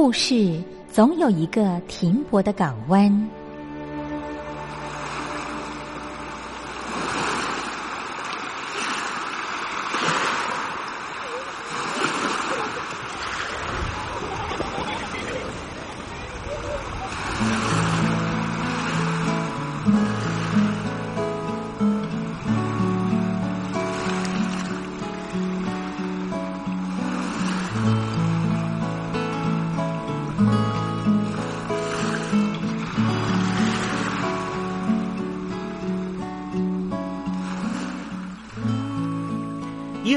故事总有一个停泊的港湾。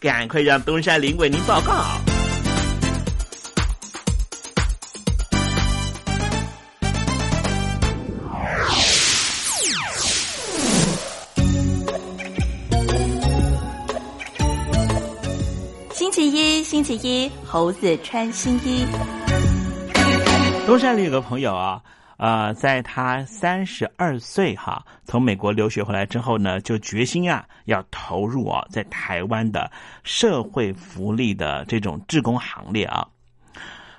赶快让东山林为您报告。星期一，星期一，猴子穿新衣。东山里有个朋友啊，呃，在他三十二岁哈，从美国留学回来之后呢，就决心啊，要投入啊，在台湾的社会福利的这种志工行列啊。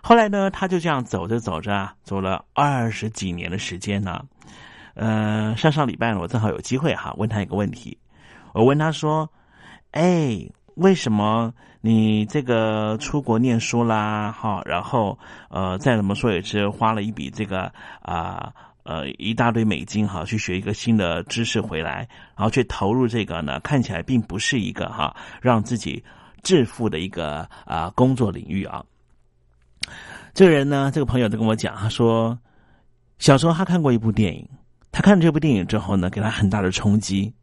后来呢，他就这样走着走着啊，走了二十几年的时间呢。呃，上上礼拜呢，我正好有机会哈，问他一个问题，我问他说：“哎。”为什么你这个出国念书啦？哈，然后呃，再怎么说也是花了一笔这个啊呃一大堆美金哈，去学一个新的知识回来，然后去投入这个呢，看起来并不是一个哈让自己致富的一个啊工作领域啊。这个人呢，这个朋友就跟我讲，他说小时候他看过一部电影，他看了这部电影之后呢，给他很大的冲击，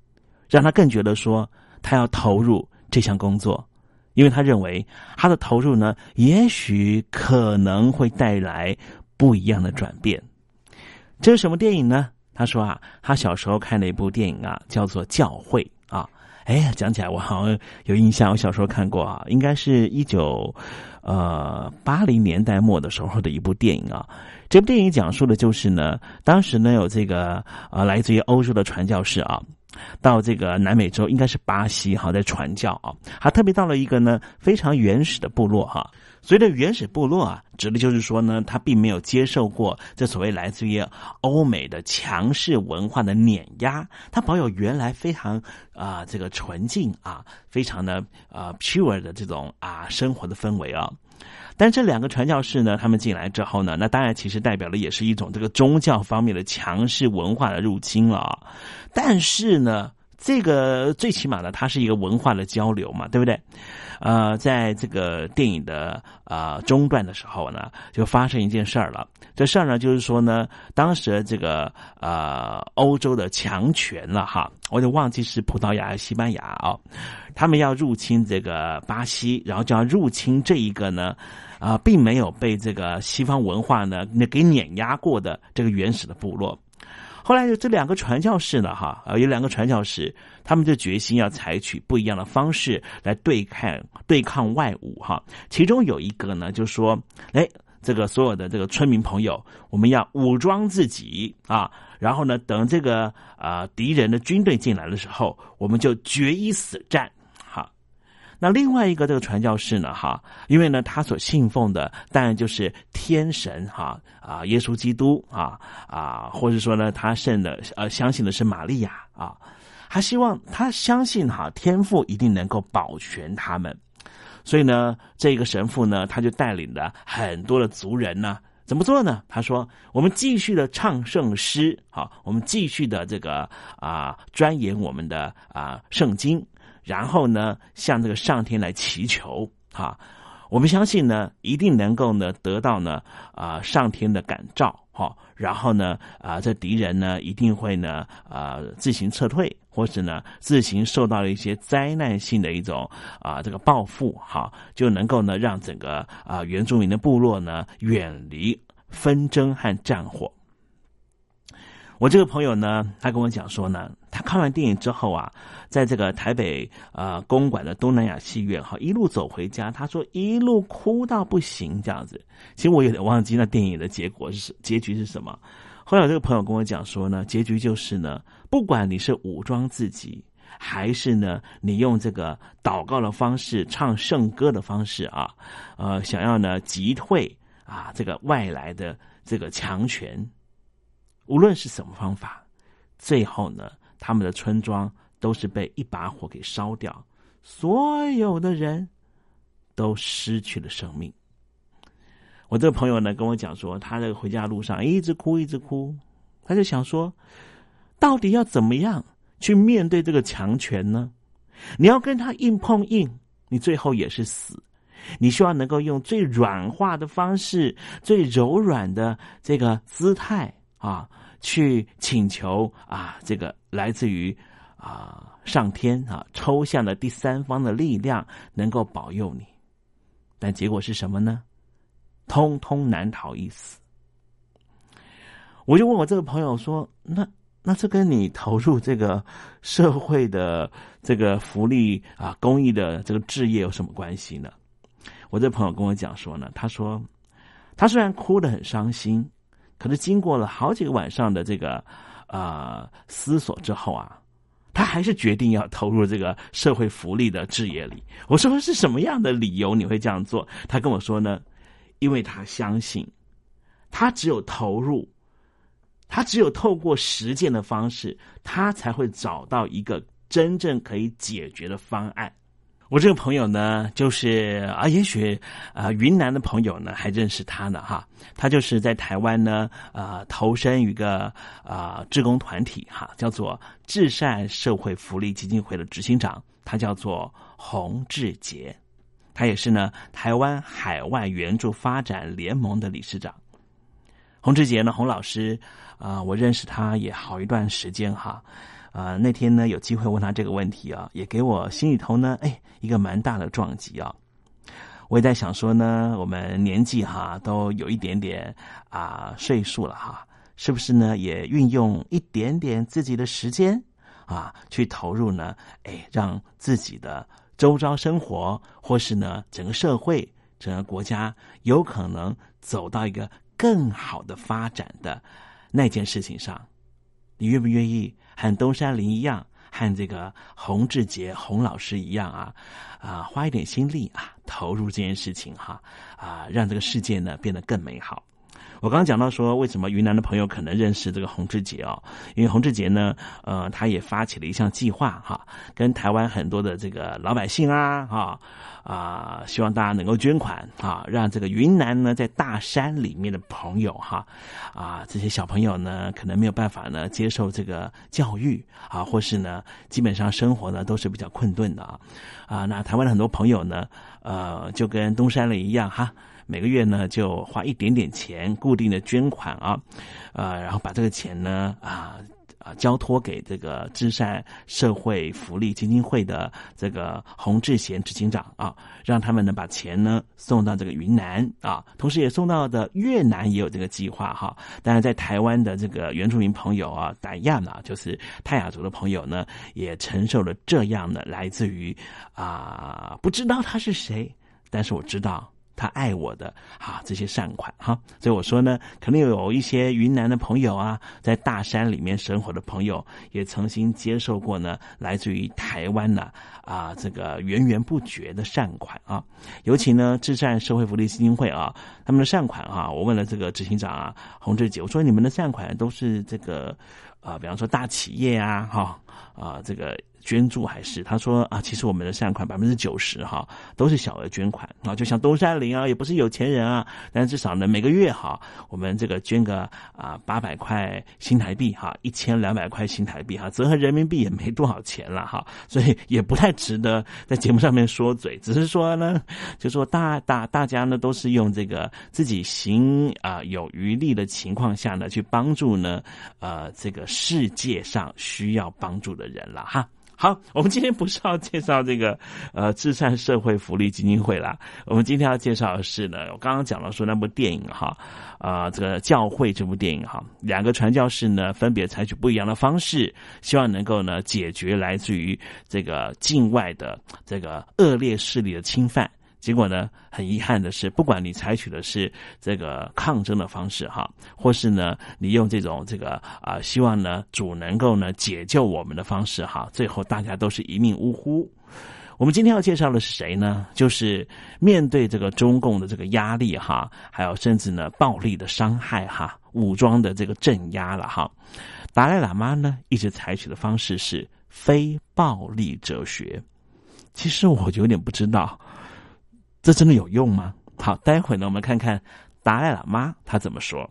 让他更觉得说他要投入。这项工作，因为他认为他的投入呢，也许可能会带来不一样的转变。这是什么电影呢？他说啊，他小时候看了一部电影啊，叫做《教会》啊。哎呀，讲起来我好像有印象，我小时候看过啊，应该是一九呃八零年代末的时候的一部电影啊。这部电影讲述的就是呢，当时呢有这个呃来自于欧洲的传教士啊。到这个南美洲，应该是巴西哈，在传教啊，他特别到了一个呢非常原始的部落哈。所谓的原始部落啊，指的就是说呢，他并没有接受过这所谓来自于欧美的强势文化的碾压，他保有原来非常啊这个纯净啊，非常的啊 pure 的这种啊生活的氛围啊。但这两个传教士呢，他们进来之后呢，那当然其实代表的也是一种这个宗教方面的强势文化的入侵了。但是呢，这个最起码呢，它是一个文化的交流嘛，对不对？呃，在这个电影的啊中段的时候呢，就发生一件事儿了。这事儿呢，就是说呢，当时这个呃欧洲的强权了哈，我就忘记是葡萄牙、西班牙啊，他们要入侵这个巴西，然后就要入侵这一个呢。啊，并没有被这个西方文化呢那给碾压过的这个原始的部落，后来这两个传教士呢，哈，啊，有两个传教士，他们就决心要采取不一样的方式来对抗对抗外侮，哈。其中有一个呢，就说，哎，这个所有的这个村民朋友，我们要武装自己啊，然后呢，等这个啊敌人的军队进来的时候，我们就决一死战。那另外一个这个传教士呢，哈，因为呢，他所信奉的当然就是天神，哈啊，耶稣基督啊啊，或者说呢，他信的呃，相信的是玛利亚啊，他希望他相信哈，天父一定能够保全他们，所以呢，这个神父呢，他就带领了很多的族人呢，怎么做呢？他说：“我们继续的唱圣诗，好，我们继续的这个啊，钻研我们的啊圣经。”然后呢，向这个上天来祈求，哈，我们相信呢，一定能够呢得到呢啊上天的感召，哈，然后呢啊这敌人呢一定会呢啊自行撤退，或者呢自行受到了一些灾难性的一种啊这个报复，哈，就能够呢让整个啊原住民的部落呢远离纷争和战火。我这个朋友呢，他跟我讲说呢，他看完电影之后啊，在这个台北呃公馆的东南亚戏院哈，一路走回家，他说一路哭到不行这样子。其实我有点忘记那电影的结果是结局是什么。后来这个朋友跟我讲说呢，结局就是呢，不管你是武装自己，还是呢你用这个祷告的方式、唱圣歌的方式啊，呃，想要呢击退啊这个外来的这个强权。无论是什么方法，最后呢，他们的村庄都是被一把火给烧掉。所有的人都失去了生命。我这个朋友呢跟我讲说，他在回家路上一直哭，一直哭，他就想说，到底要怎么样去面对这个强权呢？你要跟他硬碰硬，你最后也是死。你希望能够用最软化的方式、最柔软的这个姿态啊，去请求啊，这个来自于啊上天啊抽象的第三方的力量能够保佑你。但结果是什么呢？通通难逃一死。我就问我这个朋友说：“那那这跟你投入这个社会的这个福利啊、公益的这个置业有什么关系呢？”我这朋友跟我讲说呢，他说他虽然哭得很伤心，可是经过了好几个晚上的这个呃思索之后啊，他还是决定要投入这个社会福利的置业里。我说是什么样的理由你会这样做？他跟我说呢，因为他相信，他只有投入，他只有透过实践的方式，他才会找到一个真正可以解决的方案。我这个朋友呢，就是啊，也许啊，云南的朋友呢还认识他呢哈。他就是在台湾呢，啊，投身一个啊，志工团体哈，叫做至善社会福利基金会的执行长，他叫做洪志杰，他也是呢台湾海外援助发展联盟的理事长。洪志杰呢，洪老师啊，我认识他也好一段时间哈。啊，那天呢有机会问他这个问题啊，也给我心里头呢，哎，一个蛮大的撞击啊。我也在想说呢，我们年纪哈都有一点点啊岁数了哈，是不是呢？也运用一点点自己的时间啊，去投入呢？哎，让自己的周遭生活，或是呢整个社会、整个国家，有可能走到一个更好的发展的那件事情上，你愿不愿意？和东山林一样，和这个洪志杰洪老师一样啊，啊，花一点心力啊，投入这件事情哈，啊，让这个世界呢变得更美好。我刚刚讲到说，为什么云南的朋友可能认识这个洪志杰哦？因为洪志杰呢，呃，他也发起了一项计划哈，跟台湾很多的这个老百姓啊，哈，啊希望大家能够捐款啊，让这个云南呢，在大山里面的朋友哈，啊，这些小朋友呢，可能没有办法呢接受这个教育啊，或是呢，基本上生活呢都是比较困顿的啊，啊，那台湾的很多朋友呢，呃，就跟东山里一样哈。每个月呢，就花一点点钱，固定的捐款啊，呃，然后把这个钱呢，啊交托给这个至善社会福利基金会的这个洪志贤执行长啊，让他们呢把钱呢送到这个云南啊，同时也送到的越南也有这个计划哈。当然，在台湾的这个原住民朋友啊，达亚呢，就是泰雅族的朋友呢，也承受了这样的来自于啊，不知道他是谁，但是我知道。他爱我的啊，这些善款哈，所以我说呢，可能有一些云南的朋友啊，在大山里面生活的朋友，也曾经接受过呢，来自于台湾呢啊，这个源源不绝的善款啊，尤其呢，至善社会福利基金会啊，他们的善款啊，我问了这个执行长啊，洪志杰，我说你们的善款都是这个啊，比方说大企业啊，哈啊，这个。捐助还是他说啊，其实我们的善款百分之九十哈都是小额捐款啊，就像东山林啊，也不是有钱人啊，但至少呢每个月哈，我们这个捐个啊八百块新台币哈，一千两百块新台币哈，折合人民币也没多少钱了哈，所以也不太值得在节目上面说嘴，只是说呢，就说大大大家呢都是用这个自己行啊有余力的情况下呢去帮助呢呃这个世界上需要帮助的人了哈。好，我们今天不是要介绍这个呃至善社会福利基金会啦，我们今天要介绍的是呢，我刚刚讲了说那部电影哈，啊这个教会这部电影哈，两个传教士呢分别采取不一样的方式，希望能够呢解决来自于这个境外的这个恶劣势力的侵犯。结果呢，很遗憾的是，不管你采取的是这个抗争的方式哈，或是呢，你用这种这个啊，希望呢主能够呢解救我们的方式哈，最后大家都是一命呜呼。我们今天要介绍的是谁呢？就是面对这个中共的这个压力哈，还有甚至呢暴力的伤害哈，武装的这个镇压了哈，达赖喇嘛呢一直采取的方式是非暴力哲学。其实我有点不知道，这真的有用吗？好，待会呢，我们看看达赖喇嘛他怎么说。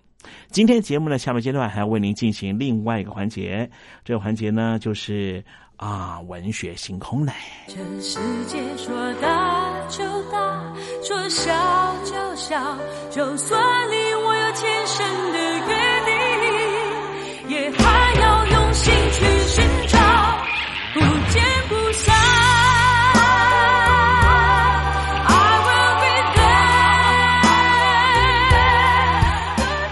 今天节目呢，下面阶段还要为您进行另外一个环节，这个环节呢，就是啊，文学星空嘞。这世界说大就大，说小就小，就算离我有千山的约定，也还要用心去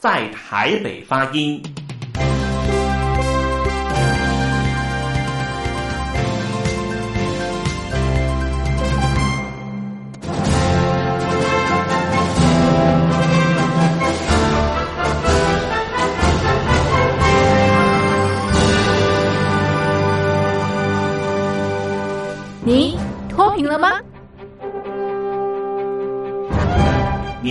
在台北发音。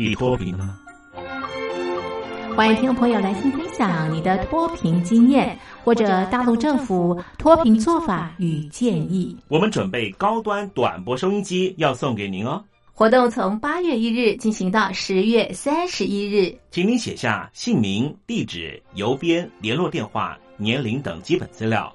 你脱贫了吗？欢迎听众朋友来信分享你的脱贫经验，或者大陆政府脱贫做法与建议。我们准备高端短波收音机要送给您哦。活动从八月一日进行到十月三十一日，请您写下姓名、地址、邮编、联络电话、年龄等基本资料。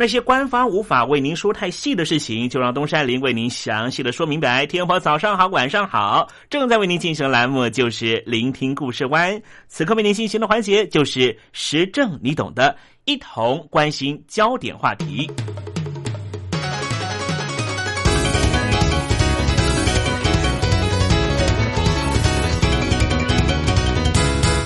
那些官方无法为您说太细的事情，就让东山林为您详细的说明白。天婆早上好，晚上好，正在为您进行的栏目就是聆听故事湾。此刻为您进行的环节就是时政，你懂的，一同关心焦点话题。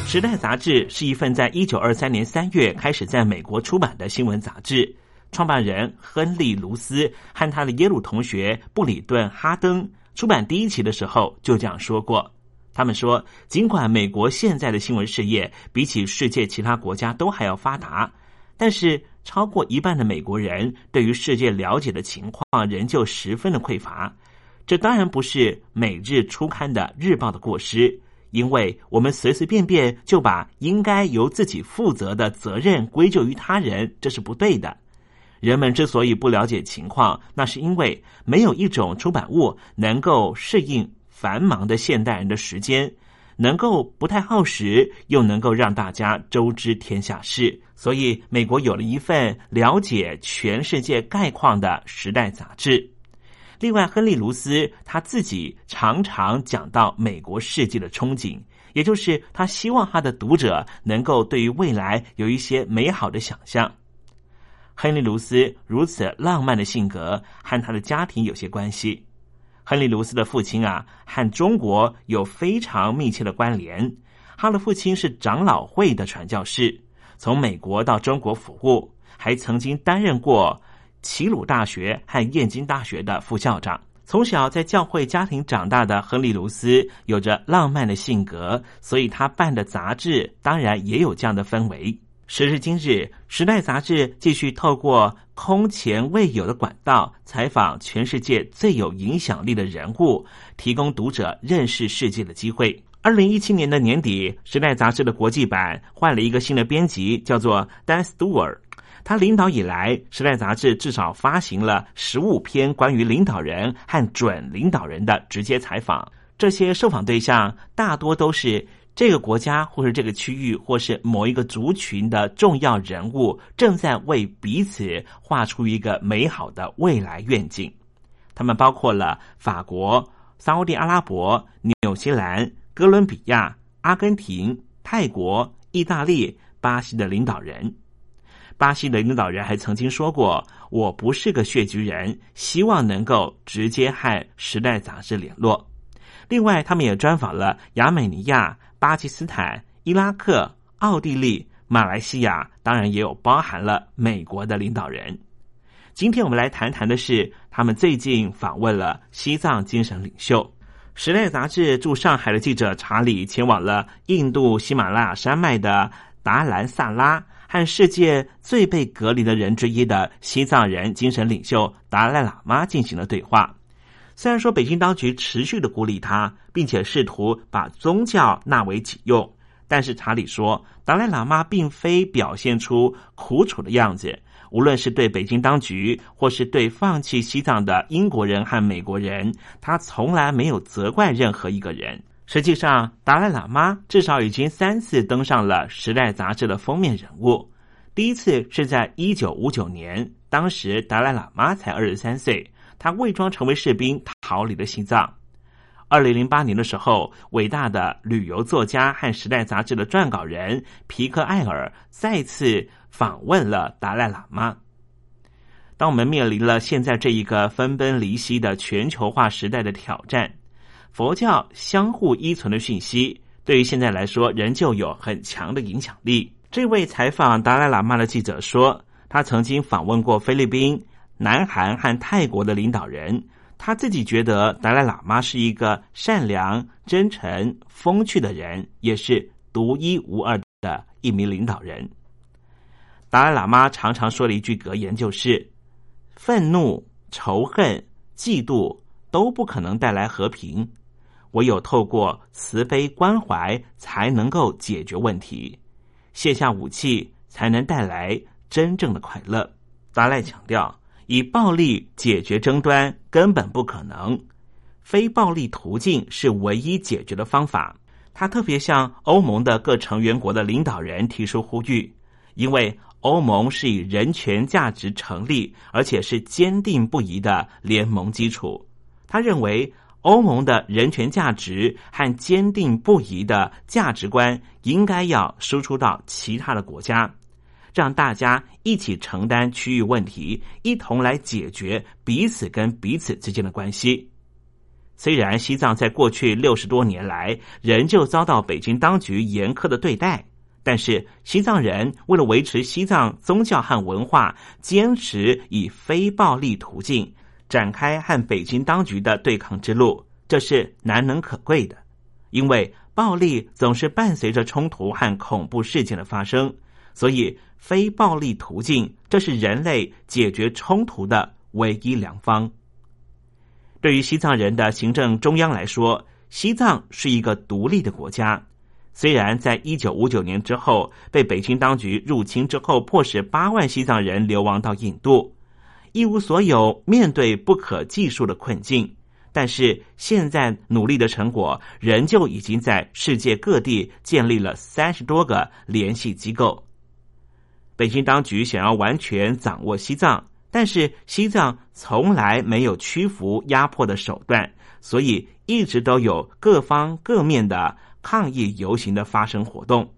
《时代》杂志是一份在一九二三年三月开始在美国出版的新闻杂志。创办人亨利·卢斯和他的耶鲁同学布里顿·哈登出版第一期的时候就这样说过：“他们说，尽管美国现在的新闻事业比起世界其他国家都还要发达，但是超过一半的美国人对于世界了解的情况仍旧十分的匮乏。这当然不是每日初刊的日报的过失。”因为我们随随便便就把应该由自己负责的责任归咎于他人，这是不对的。人们之所以不了解情况，那是因为没有一种出版物能够适应繁忙的现代人的时间，能够不太耗时，又能够让大家周知天下事。所以，美国有了一份了解全世界概况的《时代》杂志。另外，亨利·卢斯他自己常常讲到美国世纪的憧憬，也就是他希望他的读者能够对于未来有一些美好的想象。亨利·卢斯如此浪漫的性格和他的家庭有些关系。亨利·卢斯的父亲啊，和中国有非常密切的关联。他的父亲是长老会的传教士，从美国到中国服务，还曾经担任过。齐鲁大学和燕京大学的副校长，从小在教会家庭长大的亨利·卢斯有着浪漫的性格，所以他办的杂志当然也有这样的氛围。时至今日，《时代》杂志继续透过空前未有的管道采访全世界最有影响力的人物，提供读者认识世界的机会。二零一七年的年底，《时代》杂志的国际版换了一个新的编辑，叫做 Dan Stewart。他领导以来，《时代》杂志至少发行了十五篇关于领导人和准领导人的直接采访。这些受访对象大多都是这个国家或是这个区域或是某一个族群的重要人物，正在为彼此画出一个美好的未来愿景。他们包括了法国、沙地阿拉伯、纽西兰。哥伦比亚、阿根廷、泰国、意大利、巴西的领导人，巴西的领导人还曾经说过：“我不是个血局人，希望能够直接和《时代》杂志联络。”另外，他们也专访了亚美尼亚、巴基斯坦、伊拉克、奥地利、马来西亚，当然也有包含了美国的领导人。今天我们来谈谈的是，他们最近访问了西藏精神领袖。《时代》杂志驻上海的记者查理前往了印度喜马拉雅山脉的达兰萨拉，和世界最被隔离的人之一的西藏人精神领袖达赖喇嘛进行了对话。虽然说北京当局持续的孤立他，并且试图把宗教纳为己用，但是查理说，达赖喇嘛并非表现出苦楚的样子。无论是对北京当局，或是对放弃西藏的英国人和美国人，他从来没有责怪任何一个人。实际上，达赖喇嘛至少已经三次登上了《时代》杂志的封面人物。第一次是在一九五九年，当时达赖喇嘛才二十三岁，他伪装成为士兵逃离了西藏。二零零八年的时候，伟大的旅游作家和《时代》杂志的撰稿人皮克艾尔再次。访问了达赖喇嘛。当我们面临了现在这一个分崩离析的全球化时代的挑战，佛教相互依存的讯息，对于现在来说仍旧有很强的影响力。这位采访达赖喇嘛的记者说，他曾经访问过菲律宾、南韩和泰国的领导人，他自己觉得达赖喇嘛是一个善良、真诚、风趣的人，也是独一无二的一名领导人。达赖喇嘛常常说的一句格言就是：“愤怒、仇恨、嫉妒都不可能带来和平，唯有透过慈悲关怀才能够解决问题。卸下武器才能带来真正的快乐。”达赖强调，以暴力解决争端根本不可能，非暴力途径是唯一解决的方法。他特别向欧盟的各成员国的领导人提出呼吁，因为。欧盟是以人权价值成立，而且是坚定不移的联盟基础。他认为，欧盟的人权价值和坚定不移的价值观应该要输出到其他的国家，让大家一起承担区域问题，一同来解决彼此跟彼此之间的关系。虽然西藏在过去六十多年来仍旧遭到北京当局严苛的对待。但是西藏人为了维持西藏宗教和文化，坚持以非暴力途径展开和北京当局的对抗之路，这是难能可贵的。因为暴力总是伴随着冲突和恐怖事件的发生，所以非暴力途径这是人类解决冲突的唯一良方。对于西藏人的行政中央来说，西藏是一个独立的国家。虽然在一九五九年之后被北京当局入侵之后，迫使八万西藏人流亡到印度，一无所有，面对不可计数的困境，但是现在努力的成果，仍旧已经在世界各地建立了三十多个联系机构。北京当局想要完全掌握西藏，但是西藏从来没有屈服压迫的手段，所以一直都有各方各面的。抗议游行的发生活动，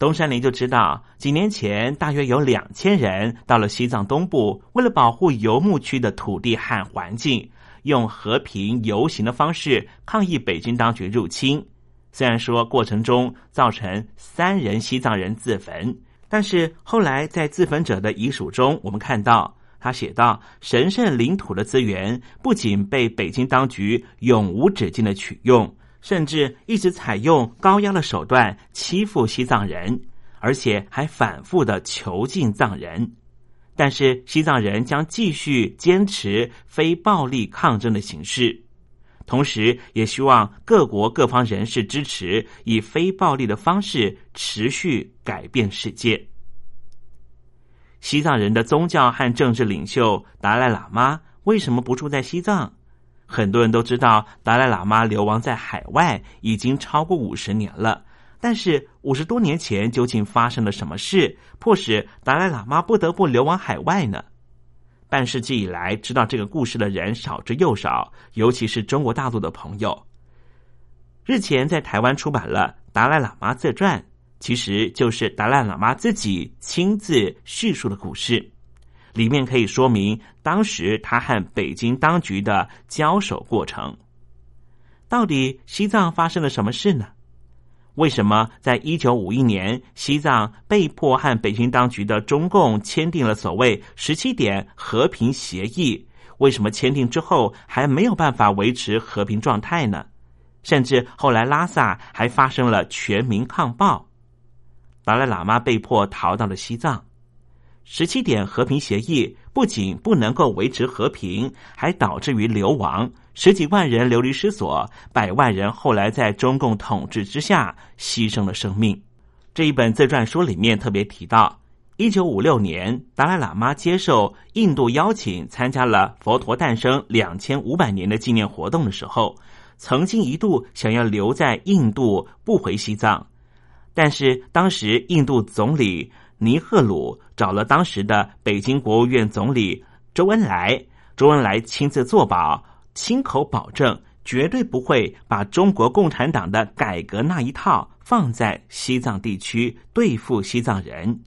东山林就知道，几年前大约有两千人到了西藏东部，为了保护游牧区的土地和环境，用和平游行的方式抗议北京当局入侵。虽然说过程中造成三人西藏人自焚，但是后来在自焚者的遗属中，我们看到他写道：“神圣领土的资源不仅被北京当局永无止境的取用，甚至一直采用高压的手段欺负西藏人，而且还反复的囚禁藏人。但是西藏人将继续坚持非暴力抗争的形式，同时也希望各国各方人士支持以非暴力的方式持续改变世界。”西藏人的宗教和政治领袖达赖喇嘛为什么不住在西藏？很多人都知道，达赖喇嘛流亡在海外已经超过五十年了。但是五十多年前究竟发生了什么事，迫使达赖喇嘛不得不流亡海外呢？半世纪以来，知道这个故事的人少之又少，尤其是中国大陆的朋友。日前在台湾出版了《达赖喇嘛自传》。其实就是达赖喇嘛自己亲自叙述的故事，里面可以说明当时他和北京当局的交手过程。到底西藏发生了什么事呢？为什么在一九五一年，西藏被迫和北京当局的中共签订了所谓十七点和平协议？为什么签订之后还没有办法维持和平状态呢？甚至后来拉萨还发生了全民抗暴。达赖喇嘛被迫逃到了西藏。十七点和平协议不仅不能够维持和平，还导致于流亡，十几万人流离失所，百万人后来在中共统治之下牺牲了生命。这一本自传书里面特别提到，一九五六年，达赖喇嘛接受印度邀请，参加了佛陀诞生两千五百年的纪念活动的时候，曾经一度想要留在印度，不回西藏。但是当时印度总理尼赫鲁找了当时的北京国务院总理周恩来，周恩来亲自作保，亲口保证绝对不会把中国共产党的改革那一套放在西藏地区对付西藏人。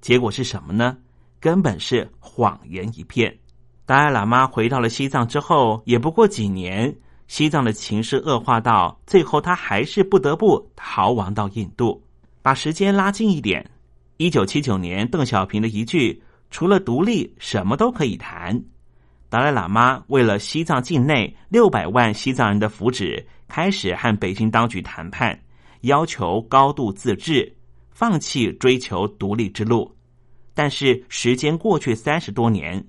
结果是什么呢？根本是谎言一片。达赖喇嘛回到了西藏之后，也不过几年。西藏的情势恶化到最后，他还是不得不逃亡到印度。把时间拉近一点，一九七九年，邓小平的一句“除了独立，什么都可以谈”，达赖喇嘛为了西藏境内六百万西藏人的福祉，开始和北京当局谈判，要求高度自治，放弃追求独立之路。但是时间过去三十多年，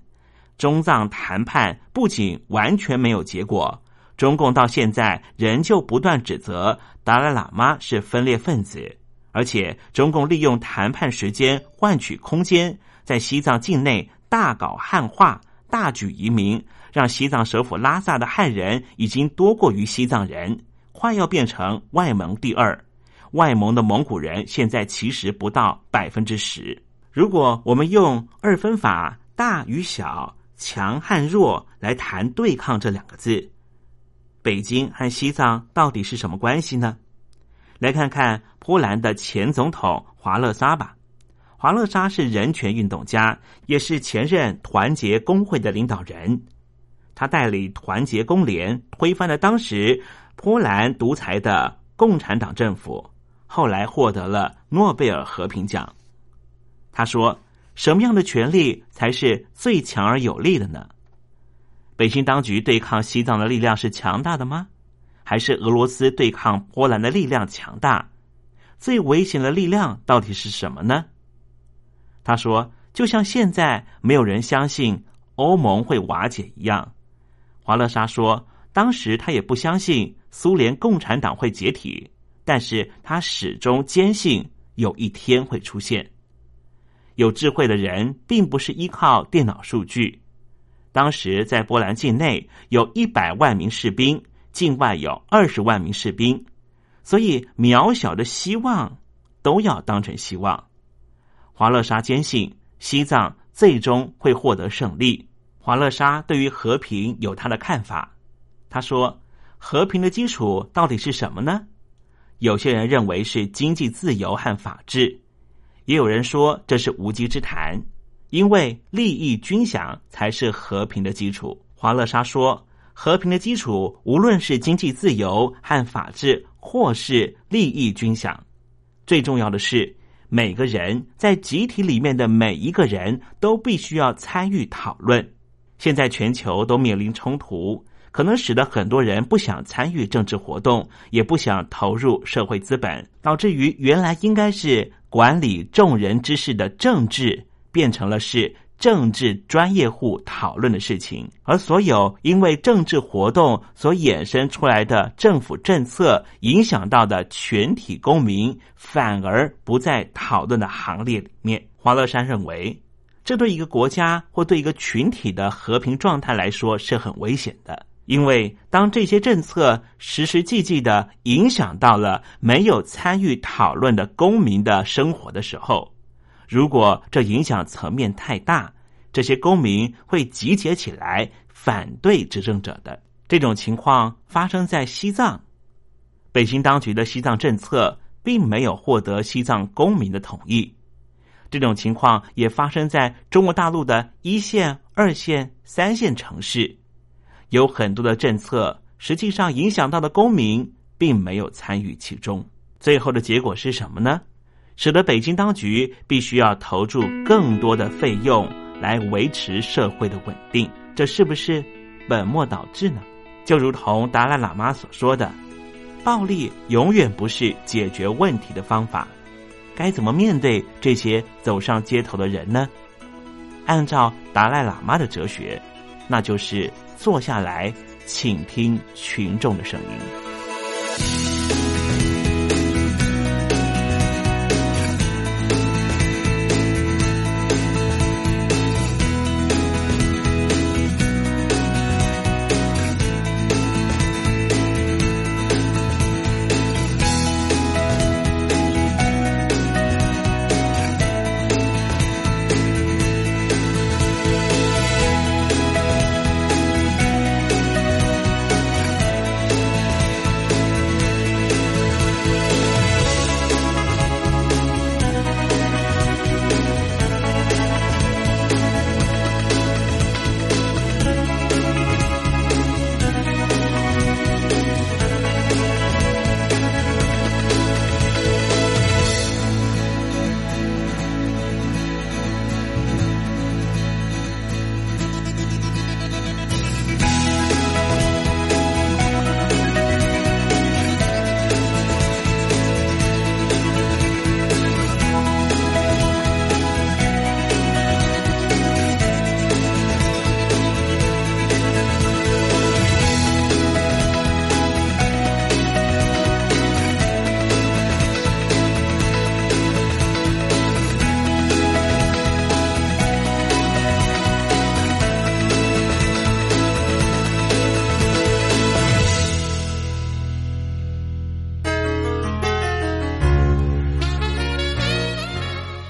中藏谈判不仅完全没有结果。中共到现在仍旧不断指责达赖喇嘛是分裂分子，而且中共利用谈判时间换取空间，在西藏境内大搞汉化、大举移民，让西藏首府拉萨的汉人已经多过于西藏人，快要变成外蒙第二。外蒙的蒙古人现在其实不到百分之十。如果我们用二分法大与小、强和弱来谈对抗这两个字。北京和西藏到底是什么关系呢？来看看波兰的前总统华勒沙吧。华勒沙是人权运动家，也是前任团结工会的领导人。他带领团结工联推翻了当时波兰独裁的共产党政府，后来获得了诺贝尔和平奖。他说：“什么样的权利才是最强而有力的呢？”北京当局对抗西藏的力量是强大的吗？还是俄罗斯对抗波兰的力量强大？最危险的力量到底是什么呢？他说：“就像现在没有人相信欧盟会瓦解一样。”华勒莎说：“当时他也不相信苏联共产党会解体，但是他始终坚信有一天会出现。有智慧的人并不是依靠电脑数据。”当时在波兰境内有一百万名士兵，境外有二十万名士兵，所以渺小的希望都要当成希望。华勒沙坚信西藏最终会获得胜利。华勒沙对于和平有他的看法。他说：“和平的基础到底是什么呢？有些人认为是经济自由和法治，也有人说这是无稽之谈。”因为利益均享才是和平的基础。华勒沙说：“和平的基础，无论是经济自由和法治，或是利益均享，最重要的是每个人在集体里面的每一个人都必须要参与讨论。现在全球都面临冲突，可能使得很多人不想参与政治活动，也不想投入社会资本，导致于原来应该是管理众人之事的政治，变成了是政治专业户讨论的事情。而所有因为政治活动所衍生出来的政府政策影响到的全体公民，反而不在讨论的行列里面。华乐山认为。这对一个国家或对一个群体的和平状态来说是很危险的，因为当这些政策实实际际的影响到了没有参与讨论的公民的生活的时候，如果这影响层面太大，这些公民会集结起来反对执政者的。这种情况发生在西藏，北京当局的西藏政策并没有获得西藏公民的同意。这种情况也发生在中国大陆的一线、二线、三线城市，有很多的政策实际上影响到的公民并没有参与其中。最后的结果是什么呢？使得北京当局必须要投注更多的费用来维持社会的稳定，这是不是本末倒置呢？就如同达赖喇嘛所说的，暴力永远不是解决问题的方法。该怎么面对这些走上街头的人呢？按照达赖喇嘛的哲学，那就是坐下来倾听群众的声音。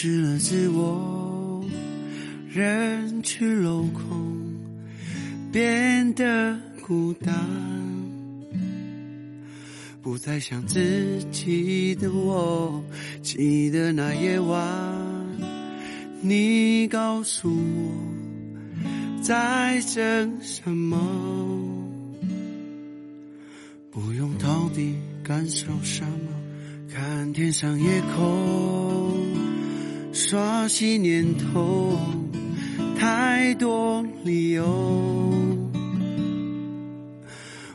失了自我，人去楼空，变得孤单。不再想自己的我，记得那夜晚，你告诉我在等什么，不用逃避感受什么，看天上夜空。刷新念头，太多理由。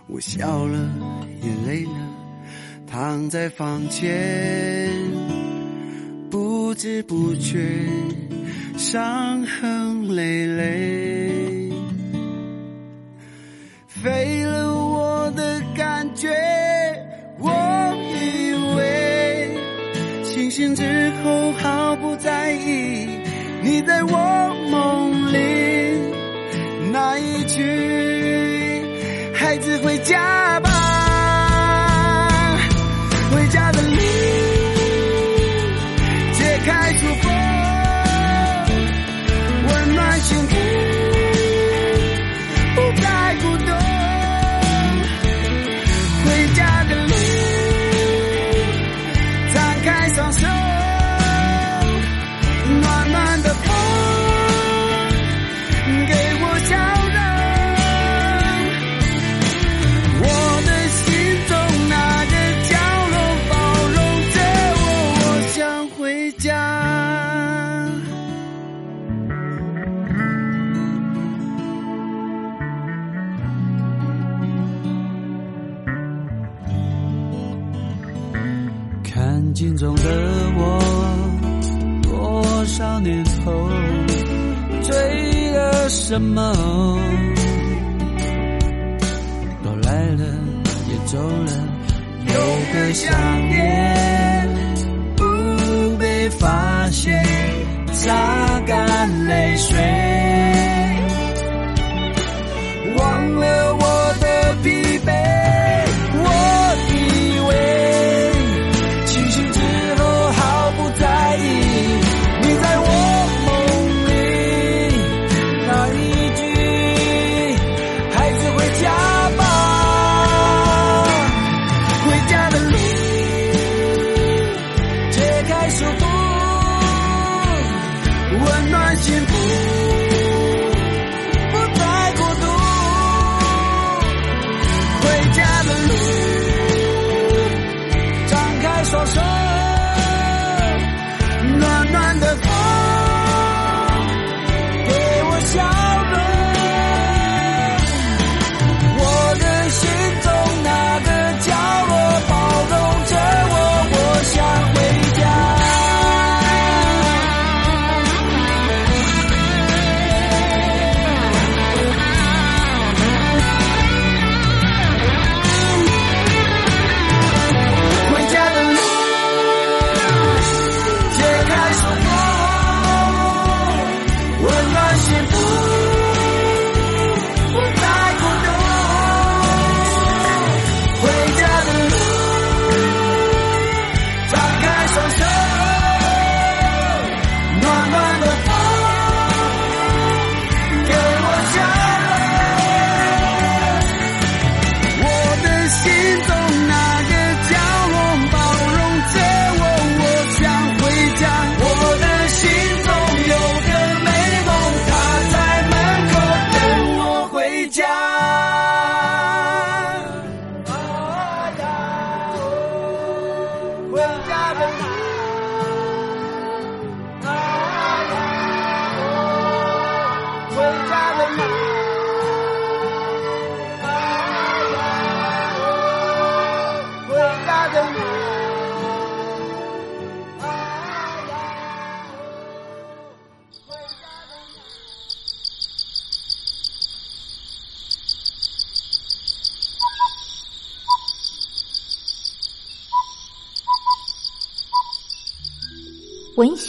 我笑了，也累了，躺在房间，不知不觉，伤痕累累，加班什么？都来了也走了有个想念不被发现擦干泪水。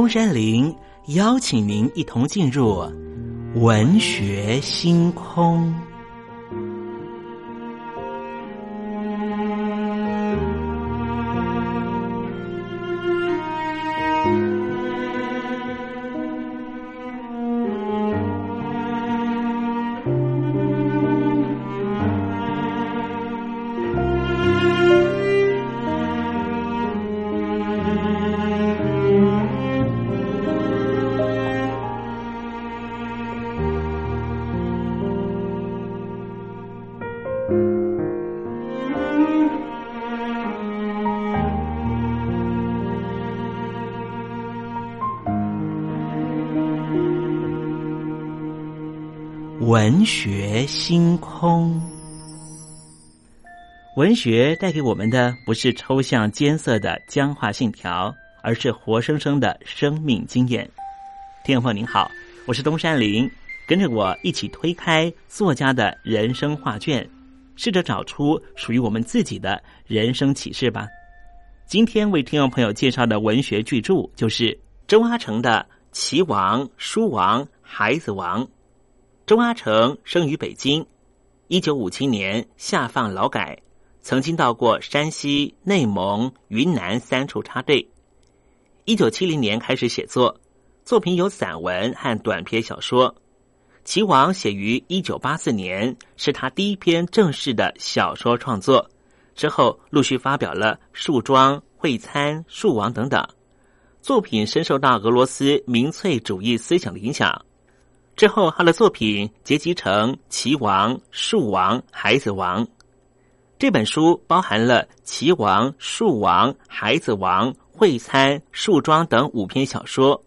中山林邀请您一同进入文学星空。文学星空。文学带给我们的不是抽象艰涩的僵化信条，而是活生生的生命经验。听众朋友您好，我是东山林，跟着我一起推开作家的人生画卷，试着找出属于我们自己的人生启示吧。今天为听众朋友介绍的文学巨著就是周阿成的《齐王、书王、孩子王》。周阿成生于北京，一九五七年下放劳改，曾经到过山西、内蒙、云南三处插队。一九七零年开始写作，作品有散文和短篇小说。《齐王》写于一九八四年，是他第一篇正式的小说创作。之后陆续发表了《树桩》《会餐》《树王》等等作品，深受到俄罗斯民粹主义思想的影响。之后，他的作品结集成《齐王》《树王》《孩子王》。这本书包含了《齐王》《树王》《孩子王》《会餐》《树桩》等五篇小说。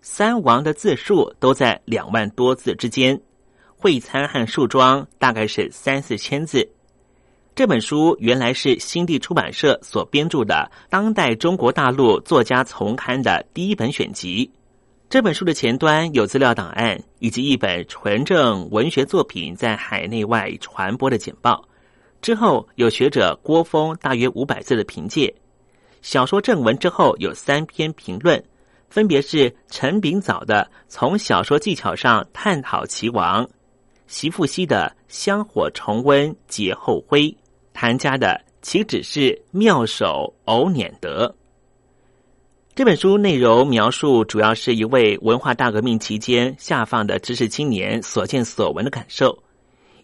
三王的字数都在两万多字之间，《会餐》和《树桩》大概是三四千字。这本书原来是新地出版社所编著的当代中国大陆作家丛刊的第一本选集。这本书的前端有资料档案，以及一本纯正文学作品在海内外传播的简报。之后有学者郭峰大约五百字的评介。小说正文之后有三篇评论，分别是陈炳藻的《从小说技巧上探讨齐王》，席富熙的《香火重温劫后辉》，谭家的《岂止是妙手偶捻得》。这本书内容描述主要是一位文化大革命期间下放的知识青年所见所闻的感受，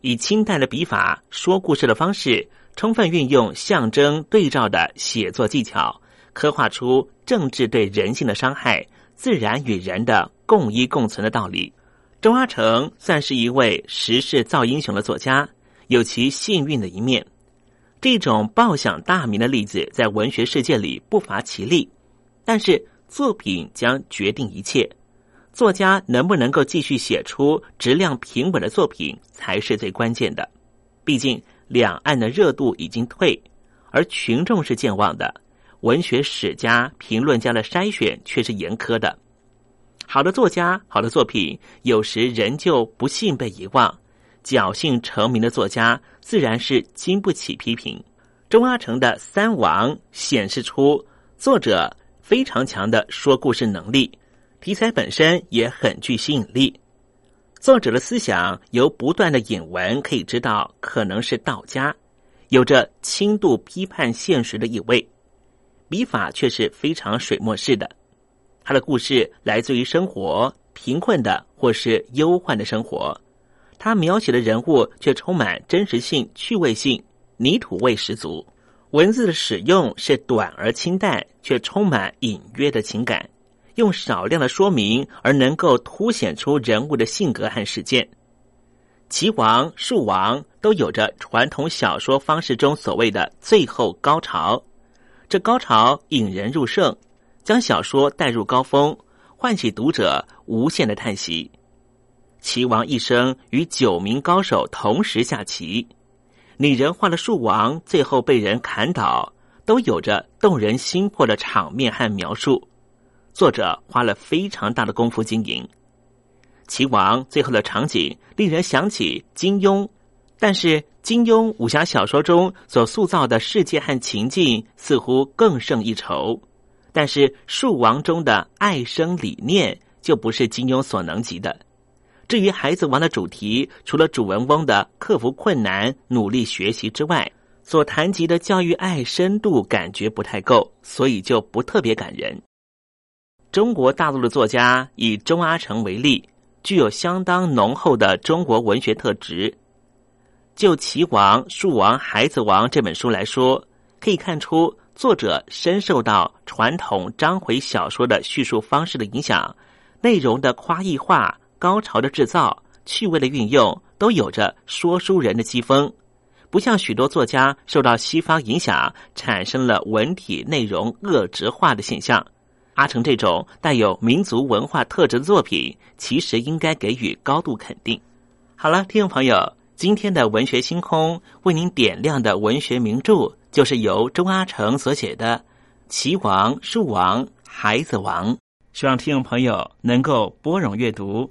以清代的笔法说故事的方式，充分运用象征对照的写作技巧，刻画出政治对人性的伤害、自然与人的共依共存的道理。周阿成算是一位时势造英雄的作家，有其幸运的一面。这种报响大名的例子，在文学世界里不乏其例。但是作品将决定一切，作家能不能够继续写出质量平稳的作品，才是最关键的。毕竟两岸的热度已经退，而群众是健忘的，文学史家、评论家的筛选却是严苛的。好的作家、好的作品，有时仍旧不幸被遗忘；侥幸成名的作家，自然是经不起批评。钟阿成的《三王》显示出作者。非常强的说故事能力，题材本身也很具吸引力。作者的思想由不断的引文可以知道，可能是道家，有着轻度批判现实的意味。笔法却是非常水墨式的。他的故事来自于生活，贫困的或是忧患的生活。他描写的人物却充满真实性、趣味性，泥土味十足。文字的使用是短而清淡，却充满隐约的情感，用少量的说明而能够凸显出人物的性格和事件。齐王、树王都有着传统小说方式中所谓的最后高潮，这高潮引人入胜，将小说带入高峰，唤起读者无限的叹息。齐王一生与九名高手同时下棋。拟人化的树王最后被人砍倒，都有着动人心魄的场面和描述。作者花了非常大的功夫经营。齐王最后的场景令人想起金庸，但是金庸武侠小说中所塑造的世界和情境似乎更胜一筹。但是树王中的爱生理念就不是金庸所能及的。至于《孩子王》的主题，除了主人翁的克服困难、努力学习之外，所谈及的教育爱深度感觉不太够，所以就不特别感人。中国大陆的作家以钟阿成为例，具有相当浓厚的中国文学特质。就《齐王》《树王》《孩子王》这本书来说，可以看出作者深受到传统章回小说的叙述方式的影响，内容的夸异化。高潮的制造、趣味的运用，都有着说书人的机锋，不像许多作家受到西方影响，产生了文体内容恶质化的现象。阿成这种带有民族文化特质的作品，其实应该给予高度肯定。好了，听众朋友，今天的文学星空为您点亮的文学名著，就是由周阿成所写的《齐王、树王、孩子王》。希望听众朋友能够拨冗阅读。